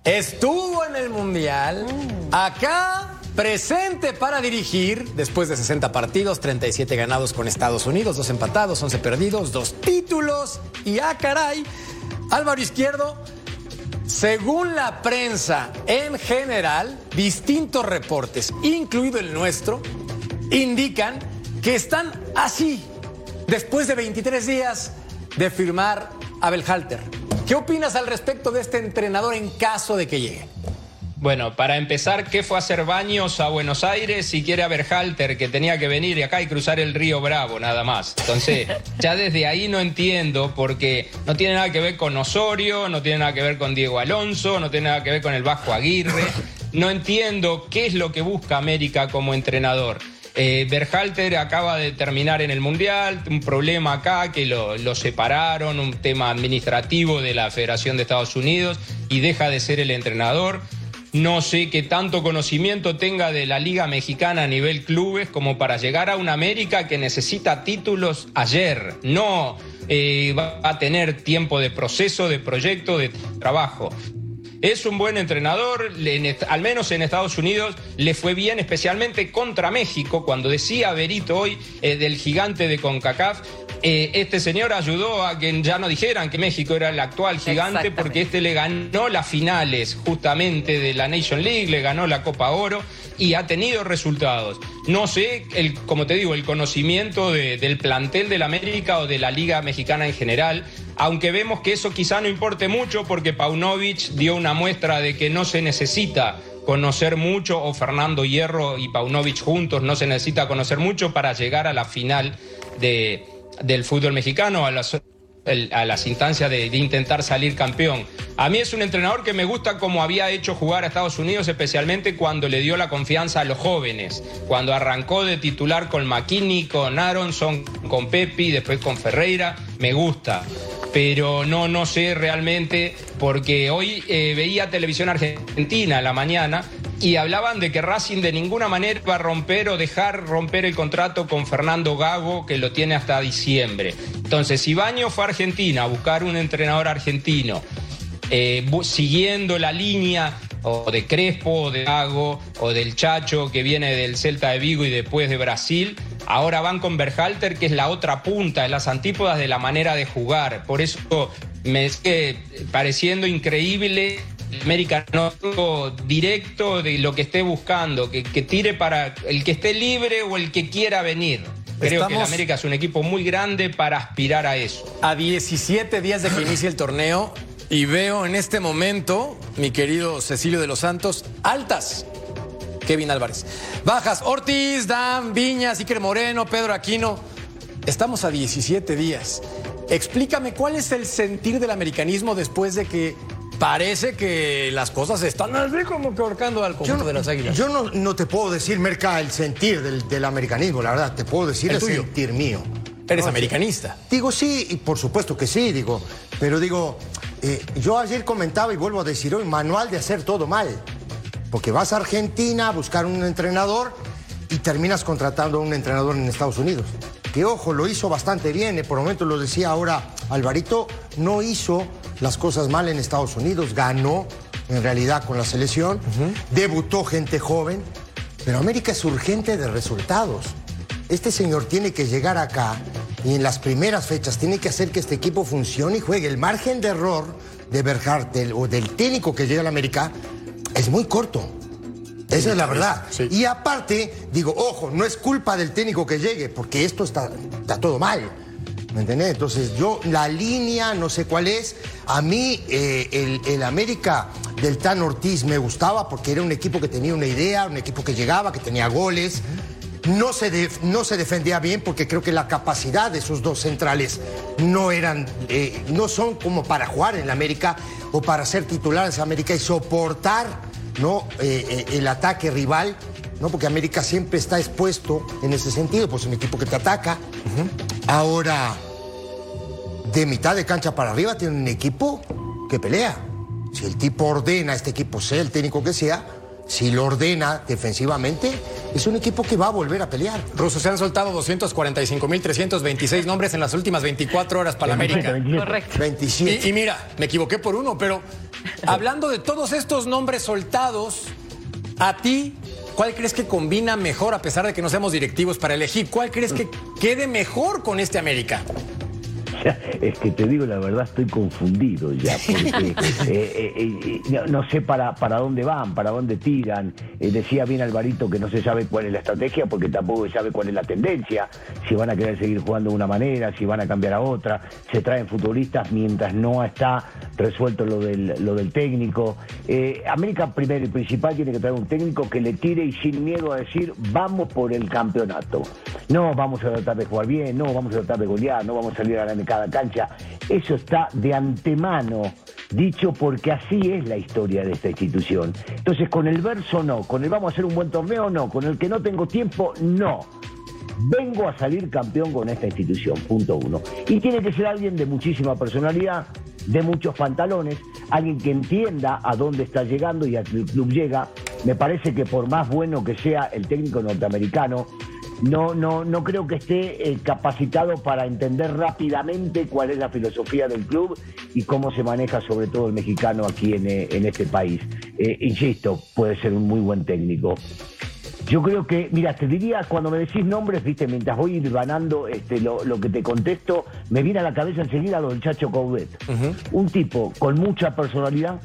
Estuvo en el Mundial, acá presente para dirigir, después de 60 partidos, 37 ganados con Estados Unidos, 2 empatados, 11 perdidos, 2 títulos y a ah, caray, Álvaro Izquierdo, según la prensa en general, distintos reportes, incluido el nuestro, indican que están así, después de 23 días de firmar a Belhalter. ¿Qué opinas al respecto de este entrenador en caso de que llegue? Bueno, para empezar, ¿qué fue hacer baños a Buenos Aires si quiere a Berhalter, que tenía que venir acá y cruzar el río Bravo, nada más? Entonces, ya desde ahí no entiendo, porque no tiene nada que ver con Osorio, no tiene nada que ver con Diego Alonso, no tiene nada que ver con el Vasco Aguirre. No entiendo qué es lo que busca América como entrenador. Eh, Berhalter acaba de terminar en el Mundial, un problema acá que lo, separaron, un tema administrativo de la Federación de Estados Unidos y deja de ser el entrenador. No sé qué tanto conocimiento tenga de la Liga Mexicana a nivel clubes como para llegar a una América que necesita títulos ayer. No eh, va a tener tiempo de proceso, de proyecto, de trabajo. Es un buen entrenador, al menos en Estados Unidos le fue bien, especialmente contra México, cuando decía Berito hoy eh, del gigante de CONCACAF, eh, este señor ayudó a que ya no dijeran que México era el actual gigante porque este le ganó las finales justamente de la Nation League, le ganó la Copa Oro y ha tenido resultados. No sé, el, como te digo, el conocimiento del plantel del América o de la Liga Mexicana en general, aunque vemos que eso quizá no importe mucho porque Paunovic dio una muestra de que no se necesita conocer mucho, o Fernando Hierro y Paunovic juntos no se necesita conocer mucho para llegar a la final de, del fútbol mexicano, a las, instancias de, intentar salir campeón. A mí es un entrenador que me gusta como había hecho jugar a Estados Unidos, especialmente cuando le dio la confianza a los jóvenes, cuando arrancó de titular con McKinney, con Aronson, con Pepi, después con Ferreira, me gusta pero no, no sé realmente, porque hoy eh, veía televisión argentina a la mañana y hablaban de que Racing de ninguna manera va a romper o dejar romper el contrato con Fernando Gago, que lo tiene hasta diciembre. Entonces, si Baño fue a Argentina a buscar un entrenador argentino, eh, siguiendo la línea o de Crespo, o de Gago, o del Chacho que viene del Celta de Vigo y después de Brasil, ahora van con Berhalter, que es la otra punta, es las antípodas de la manera de jugar. Por eso me es que pareciendo increíble América no directo de lo que esté buscando, que, tire para el que esté libre o el que quiera venir. Creo que América es un equipo muy grande para aspirar a eso. A 17 días de que inicie el torneo y veo en este momento, mi querido Cecilio de los Santos, altas. Kevin Álvarez. Bajas, Ortiz, Dan, Viñas, Iker Moreno, Pedro Aquino. Estamos a 17 días. Explícame cuál es el sentir del americanismo después de que parece que las cosas están así como que ahorcando al conjunto de las águilas. Yo no, te puedo decir, Merca, el sentir del, americanismo, la verdad. Te puedo decir el, sentir mío. ¿Eres americanista? Digo sí, y por supuesto que sí, digo. Pero digo, eh, yo ayer comentaba y vuelvo a decir hoy, manual de hacer todo mal. Porque vas a Argentina a buscar un entrenador y terminas contratando a un entrenador en Estados Unidos. Que ojo, lo hizo bastante bien, eh, por el momento lo decía ahora Alvarito, no hizo las cosas mal en Estados Unidos, ganó en realidad con la selección, debutó gente joven, pero América es urgente de resultados. Este señor tiene que llegar acá y en las primeras fechas tiene que hacer que este equipo funcione y juegue. El margen de error de Berhardt o del técnico que llega a América es muy corto. Esa es la verdad. Y aparte, digo, ojo, no es culpa del técnico que llegue, porque esto está, está todo mal. ¿Me entendés? Entonces yo, la línea, no sé cuál es. A mí eh, el, América del Tan Ortiz me gustaba porque era un equipo que tenía una idea, un equipo que llegaba, que tenía goles. No se, no se defendía bien porque creo que la capacidad de esos dos centrales no eran, eh, no son como para jugar en la América o para ser titulares en América y soportar ¿no? Eh, el ataque rival ¿no? Porque América siempre está expuesto en ese sentido, pues un equipo que te ataca. Ahora, de mitad de cancha para arriba tiene un equipo que pelea. Si el tipo ordena a este equipo, sea el técnico que sea, si lo ordena defensivamente, es un equipo que va a volver a pelear. Ruso, se han soltado 245.326 nombres en las últimas 24 horas para la América. Correcto. 27. Y, y mira, me equivoqué por uno, pero hablando de todos estos nombres soltados, a ti, ¿cuál crees que combina mejor, a pesar de que no seamos directivos para elegir? ¿Cuál crees que quede mejor con este América? Es que te digo la verdad, estoy confundido ya, porque eh, eh, eh, no, sé para, para dónde van, para dónde tiran. Decía bien Alvarito que no se sabe cuál es la estrategia, porque tampoco se sabe cuál es la tendencia, si van a querer seguir jugando de una manera, si van a cambiar a otra. Se traen futbolistas mientras no está resuelto lo del, lo del técnico. América primero y principal tiene que traer un técnico que le tire y sin miedo a decir, vamos por el campeonato. No vamos a tratar de jugar bien, no vamos a tratar de golear, no vamos a salir a ganar en cada cancha. Eso está de antemano dicho porque así es la historia de esta institución. Entonces, con el verso no, con el vamos a hacer un buen torneo no, con el que no tengo tiempo no. Vengo a salir campeón con esta institución, punto uno. Y tiene que ser alguien de muchísima personalidad, de muchos pantalones, alguien que entienda a dónde está llegando y a qué club llega. Me parece que por más bueno que sea el técnico norteamericano, no, no, no creo que esté eh, capacitado para entender rápidamente cuál es la filosofía del club y cómo se maneja sobre todo el mexicano aquí en, eh, en este país. Eh, insisto, puede ser un muy buen técnico. Yo creo que, mira, te diría, cuando me decís nombres, viste, mientras voy ganando este, lo, lo que te contesto, me viene a la cabeza enseguida lo del Chacho Coudet. Un tipo con mucha personalidad,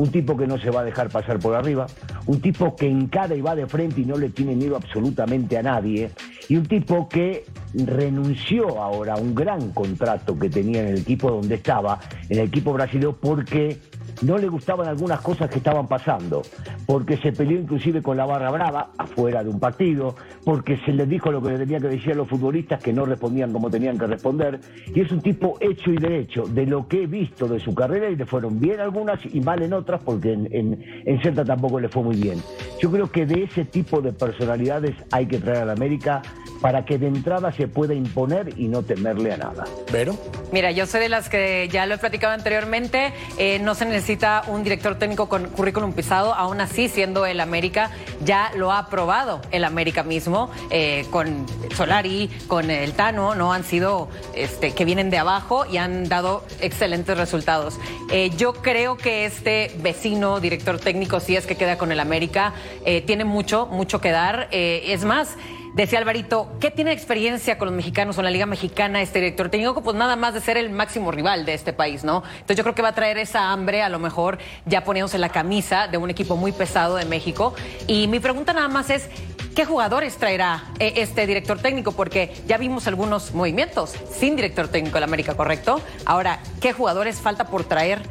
un tipo que no se va a dejar pasar por arriba, un tipo que encara y va de frente y no le tiene miedo absolutamente a nadie, y un tipo que renunció ahora a un gran contrato que tenía en el equipo donde estaba, en el equipo brasileño, porque no le gustaban algunas cosas que estaban pasando, porque se peleó inclusive con la barra brava afuera de un partido, porque se les dijo lo que le tenía que decir a los futbolistas que no respondían como tenían que responder, y es un tipo hecho y derecho, de lo que he visto de su carrera, y le fueron bien algunas y mal en otras, porque en, en, en Celta tampoco le fue muy bien. Yo creo que de ese tipo de personalidades hay que traer a la América para que de entrada se pueda imponer y no temerle a nada. ¿Vero? Mira, yo soy de las que ya lo he platicado anteriormente, eh, no se necesita un director técnico con currículum pisado, aún así siendo el América, ya lo ha aprobado el América mismo, eh, con Solari, con el Tano, no han sido este, que vienen de abajo y han dado excelentes resultados. Eh, yo creo que este vecino director técnico, si es que queda con el América, eh, tiene mucho, mucho que dar. Eh, es más, Decía Alvarito, ¿qué tiene experiencia con los mexicanos o la Liga Mexicana este director técnico? Pues nada más de ser el máximo rival de este país, ¿no? Entonces yo creo que va a traer esa hambre, a lo mejor ya poniéndose la camisa de un equipo muy pesado de México. Y mi pregunta nada más es, ¿qué jugadores traerá eh, este director técnico? Porque ya vimos algunos movimientos sin director técnico en América, ¿correcto? Ahora, ¿qué jugadores falta por traer?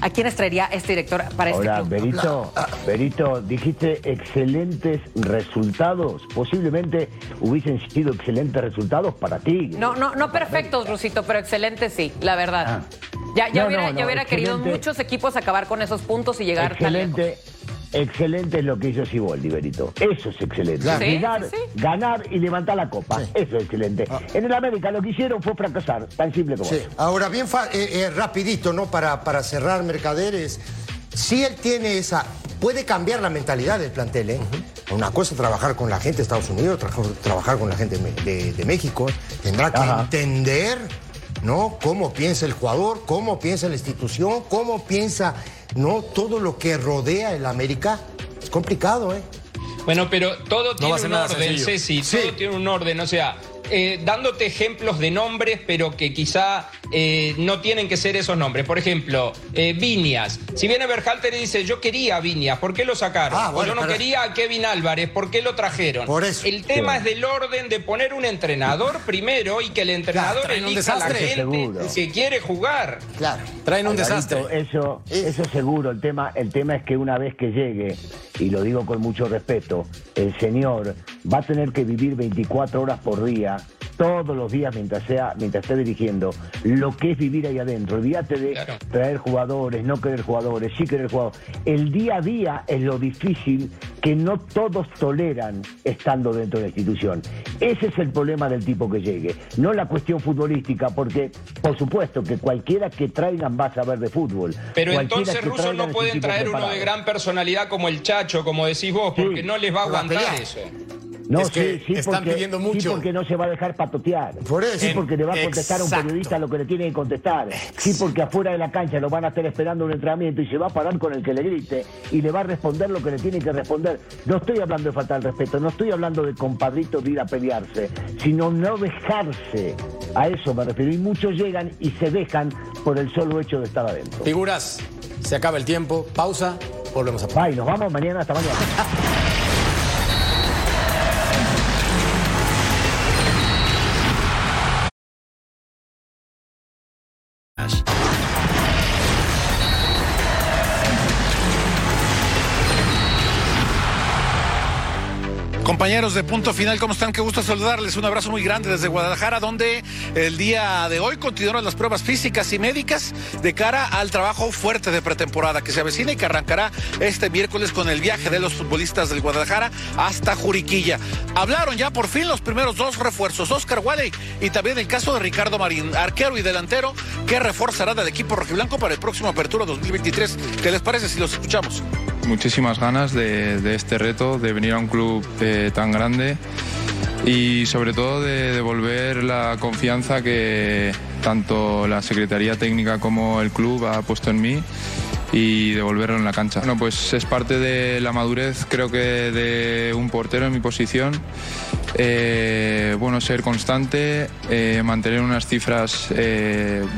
¿A quiénes traería este director para este club? Berito, Berito, dijiste excelentes resultados. Posiblemente hubiesen sido excelentes resultados para ti. No, no, no perfectos, Rusito, pero excelentes sí, la verdad. Ah. Ya, ya No, hubiera, no, ya no, hubiera querido excelente. muchos equipos acabar con esos puntos y llegar tan lejos. Excelente, es lo que hizo Siboldi, Berito. Eso es excelente. Claro. Sí, Ganar, sí, sí. ganar y levantar la copa. Eso es excelente. En el América lo que hicieron fue fracasar, tan simple como Sí. eso. Ahora, bien fa- eh, eh, rapidito, ¿no? Para, para cerrar, Mercaderes. Si él tiene esa. Puede cambiar la mentalidad del plantel, ¿eh? Una cosa es trabajar con la gente de Estados Unidos, tra- trabajar con la gente de, Me- de- de México. Tendrá que Ajá. entender, ¿no? Cómo piensa el jugador, cómo piensa la institución, cómo piensa, ¿no? Todo lo que rodea el América. Es complicado, ¿eh? Bueno, pero todo tiene un orden, sencillo. Ceci, Sí. todo tiene un orden, o sea, eh, dándote ejemplos de nombres, pero que quizá eh, no tienen que ser esos nombres. Por ejemplo, eh, Viñas. Si viene Berhalter y dice, yo quería a Viñas, ¿por qué lo sacaron? Ah, O bueno, yo no pero- quería a Kevin Álvarez, ¿por qué lo trajeron? Por eso. El tema es del orden de poner un entrenador primero y que el entrenador un elija a la gente Seguro. que quiere jugar. Claro. Traen un Alvarito, desastre. Eso, Es- eso seguro. El tema, el tema es que una vez que llegue, y lo digo con mucho respeto, el señor va a tener que vivir 24 horas por día todos los días mientras sea, mientras esté dirigiendo, lo que es vivir ahí adentro. Olvídate de traer jugadores, no querer jugadores, sí querer jugadores. El día a día es lo difícil que no todos toleran estando dentro de la institución. Ese es el problema del tipo que llegue, no la cuestión futbolística, porque por supuesto que cualquiera que traigan va a saber de fútbol. Pero entonces rusos no pueden traer uno de gran personalidad como el Chacho, como decís vos, porque no les va a aguantar eso. No, sí, sí, están porque, pidiendo mucho. Sí, porque no se va a dejar patotear. Por eso. Sí, porque le va a contestar a un periodista lo que le tiene que contestar. Sí, porque afuera de la cancha lo van a estar esperando un entrenamiento y se va a parar con el que le grite y le va a responder lo que le tiene que responder. No estoy hablando de faltar el respeto, no estoy hablando de compadrito de ir a pelearse, sino no dejarse. A eso me refiero. Y muchos llegan y se dejan por el solo hecho de estar adentro. Figuras, se acaba el tiempo. Pausa, volvemos a... Bye, nos vamos mañana, hasta mañana. Compañeros de Punto Final, ¿cómo están? Qué gusto saludarles. Un abrazo muy grande desde Guadalajara, donde el día de hoy continuaron las pruebas físicas y médicas de cara al trabajo fuerte de pretemporada que se avecina y que arrancará este miércoles con el viaje de los futbolistas del Guadalajara hasta Juriquilla. Hablaron ya por fin los primeros dos refuerzos, Oscar Wally y también el caso de Ricardo Marín, arquero y delantero, que reforzará del equipo rojiblanco para el próximo Apertura 2023. ¿Qué les parece si los escuchamos? Muchísimas ganas de, este reto, de venir a un club eh, tan grande y sobre todo de devolver la confianza que tanto la Secretaría Técnica como el club ha puesto en mí y devolverlo en la cancha. Bueno, pues es parte de la madurez, creo que de un portero en mi posición. Eh, bueno, ser constante, eh, mantener unas cifras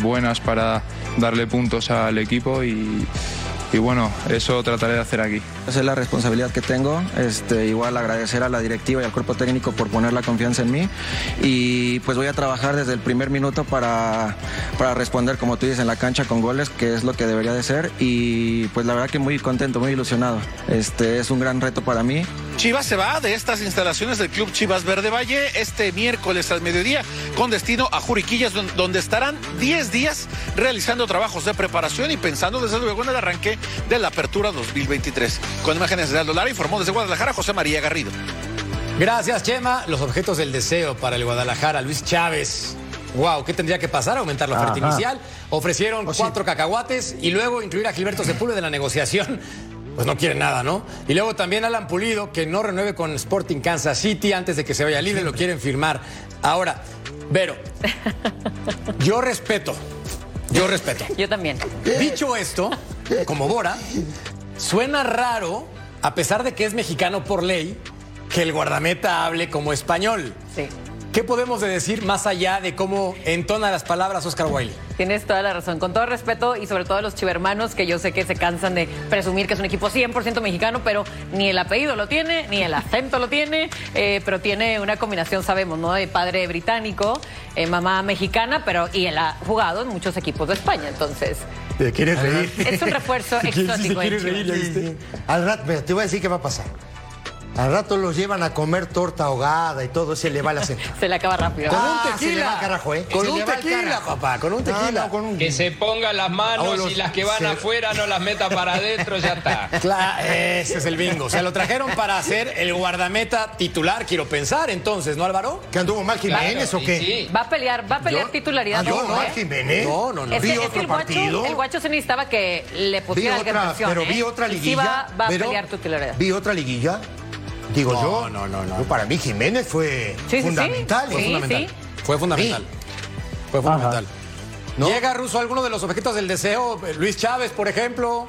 buenas para darle puntos al equipo y, y bueno, eso trataré de hacer aquí. Esa es la responsabilidad que tengo. Este, igual agradecer a la directiva y al cuerpo técnico por poner la confianza en mí. Y pues voy a trabajar desde el primer minuto para, para responder, como tú dices, en la cancha con goles, que es lo que debería de ser. Y pues la verdad que muy contento, muy ilusionado. Este, es un gran reto para mí. Chivas se va de estas instalaciones del Club Chivas Verde Valle este miércoles al mediodía con destino a Juriquillas, donde estarán 10 días realizando trabajos de preparación y pensando desde luego en el arranque de la apertura 2023. Con imágenes de Aldo Lara informó desde Guadalajara José María Garrido. Gracias, Chema. Los objetos del deseo para el Guadalajara, Luis Chávez. Wow, ¿qué tendría que pasar? Aumentar la oferta inicial. Ofrecieron pues cuatro cacahuates y luego incluir a Gilberto Sepúlveda de la negociación. Pues no quiere nada, ¿no? Y luego también Alan Pulido, que no renueve con Sporting Kansas City antes de que se vaya libre, lo quieren firmar. Ahora, Vero, yo respeto, yo respeto. Yo también. Dicho esto, como Bora, Suena raro, a pesar de que es mexicano por ley, que el guardameta hable como español. Sí. ¿Qué podemos decir más allá de cómo entona las palabras Oscar Wiley? Tienes toda la razón. Con todo respeto y sobre todo a los chivermanos, que yo sé que se cansan de presumir que es un equipo 100% mexicano, pero ni el apellido lo tiene, ni el acento lo tiene, eh, pero tiene una combinación, sabemos, ¿no? De padre británico, eh, mamá mexicana, pero y él ha jugado en muchos equipos de España, entonces. ¿Te quieres reír? Es un refuerzo exótico. ¿Quieres reír, Al rato, te voy a decir qué va a pasar. Al rato los llevan a comer torta ahogada y todo, se le va la cena. se le acaba rápido. Con un ah, tequila. carajo, ¿eh? Con un tequila, papá, con un tequila. Que se ponga las manos y las que van afuera no las meta para adentro, ya está. Claro, ese es el bingo. O sea, lo trajeron para hacer el guardameta titular, quiero pensar, entonces, ¿no, Álvaro? ¿Que anduvo mal Jiménez o qué? Sí. Va a pelear, va a pelear titularidad. Ah, no, ¿eh? Jiménez. No, no, no. vi otro el partido. Guacho, el guacho se necesitaba que le pusiera vi otra, Pero vi ¿eh? otra liguilla. Sí va, va a pelear titularidad. Vi otra liguilla Digo yo. No, no, no. Para mí Jiménez fue fundamental. Fue fundamental. Fue fundamental. Fue fundamental. ¿Llega Russo alguno de los objetos del deseo? Luis Chávez, por ejemplo.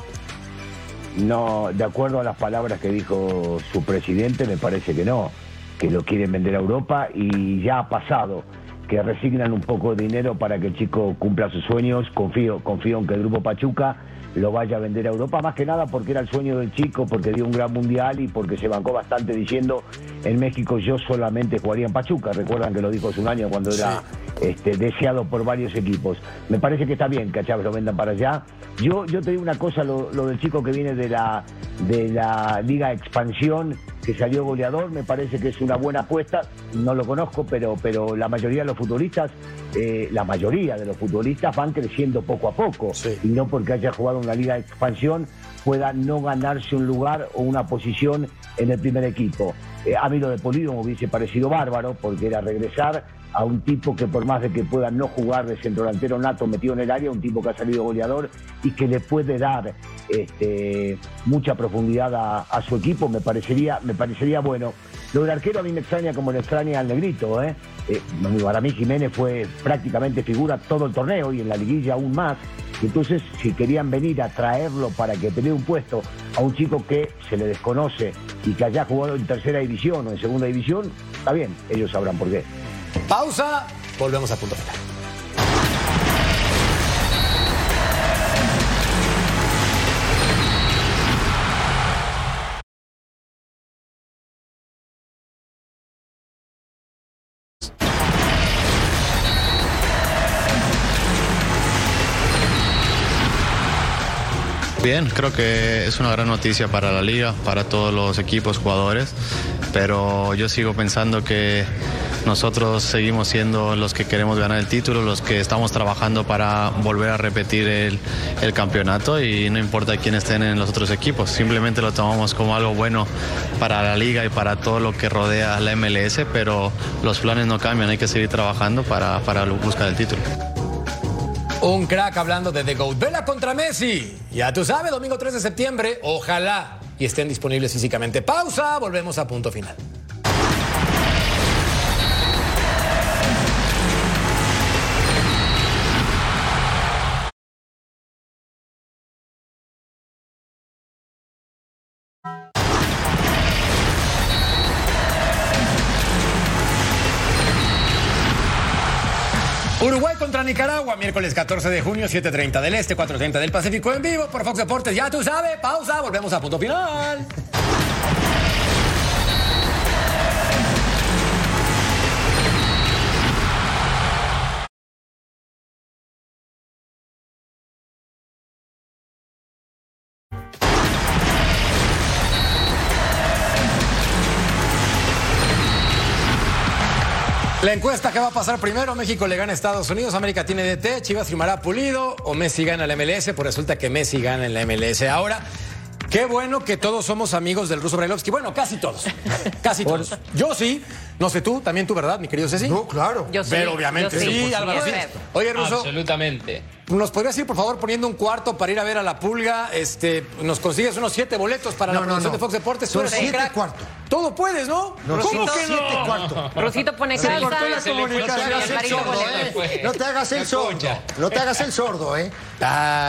No, de acuerdo a las palabras que dijo su presidente, me parece que no, que lo quieren vender a Europa y ya ha pasado, que resignan un poco de dinero para que el chico cumpla sus sueños. Confío, confío en que el Grupo Pachuca lo vaya a vender a Europa, más que nada porque era el sueño del chico, porque dio un gran mundial y porque se bancó bastante diciendo en México yo solamente jugaría en Pachuca. Recuerdan que lo dijo hace un año cuando era este, deseado por varios equipos. Me parece que está bien que a Chávez lo vendan para allá. Yo, yo te digo una cosa, lo, del chico que viene de la, de la Liga Expansión, que salió goleador, me parece que es una buena apuesta, no lo conozco, pero, pero la mayoría de los futbolistas, eh, la mayoría de los futbolistas van creciendo poco a poco, y no porque haya jugado una liga de expansión pueda no ganarse un lugar o una posición en el primer equipo. Eh, a mí lo de Polido me hubiese parecido bárbaro, porque era regresar a un tipo que por más de que pueda no jugar de centro delantero nato metido en el área, un tipo que ha salido goleador y que le puede dar este, mucha profundidad a, su equipo, me parecería, me parecería bueno. Lo del arquero a mí me extraña como le extraña al negrito, ¿eh? eh para mí Jiménez fue prácticamente figura todo el torneo y en la liguilla aún más. Entonces, si querían venir a traerlo para que pelee un puesto a un chico que se le desconoce y que haya jugado en tercera división o en segunda división, está bien, ellos sabrán por qué. Pausa, volvemos a punto final. Bien, creo que es una gran noticia para la liga, para todos los equipos, jugadores, pero yo sigo pensando que nosotros seguimos siendo los que queremos ganar el título, los que estamos trabajando para volver a repetir el, campeonato y no importa quién estén en los otros equipos, simplemente lo tomamos como algo bueno para la liga y para todo lo que rodea la MLS, pero los planes no cambian, hay que seguir trabajando para, para buscar el título. Un crack hablando de The Goat. Vela contra Messi. Ya tú sabes, domingo 3 de septiembre. Ojalá y estén disponibles físicamente. Pausa, volvemos a punto final. Nicaragua, miércoles 14 de junio, 7.30 del Este, 4.30 del Pacífico en vivo por Fox Deportes. Ya tú sabes, pausa, volvemos a punto final. La encuesta que va a pasar primero, México le gana a Estados Unidos, América tiene DT, Chivas firmará Pulido o Messi gana el MLS, pues resulta que Messi gana en la MLS. Ahora, Qué bueno que todos somos amigos del ruso Brailovsky. Bueno, casi todos. Casi todos. Yo sí. No sé tú, también tú, ¿verdad, mi querido Ceci? No, claro. Yo sí. Pero obviamente sí, Álvaro, sí. Oye, Ruso. Absolutamente. ¿Nos podrías ir, por favor, poniendo un cuarto para ir a ver a la pulga? Este, nos consigues unos siete boletos para la producción de Fox Deportes. Son siete cuartos. Todo puedes, ¿no? no ¿Cómo que no? Siete cuartos. Rosito pone Se calza. la comunicación. ¿eh? No te hagas el sordo. No te hagas el sordo, ¿eh?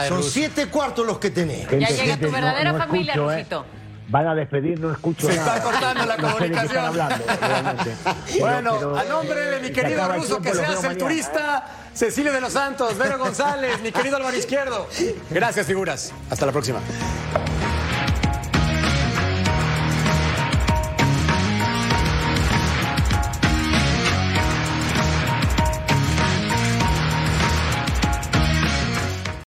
Son siete cuartos los que tenés. Ya llega tu verdadera familia, ¿eh? Rosito van a despedir, no escucho Se nada. está cortando la comunicación. bueno, a nombre de mi querido ruso que se hace el turista, Cecilio de los Santos, Vero González, mi querido Álvaro Izquierdo. Gracias, figuras. Hasta la próxima.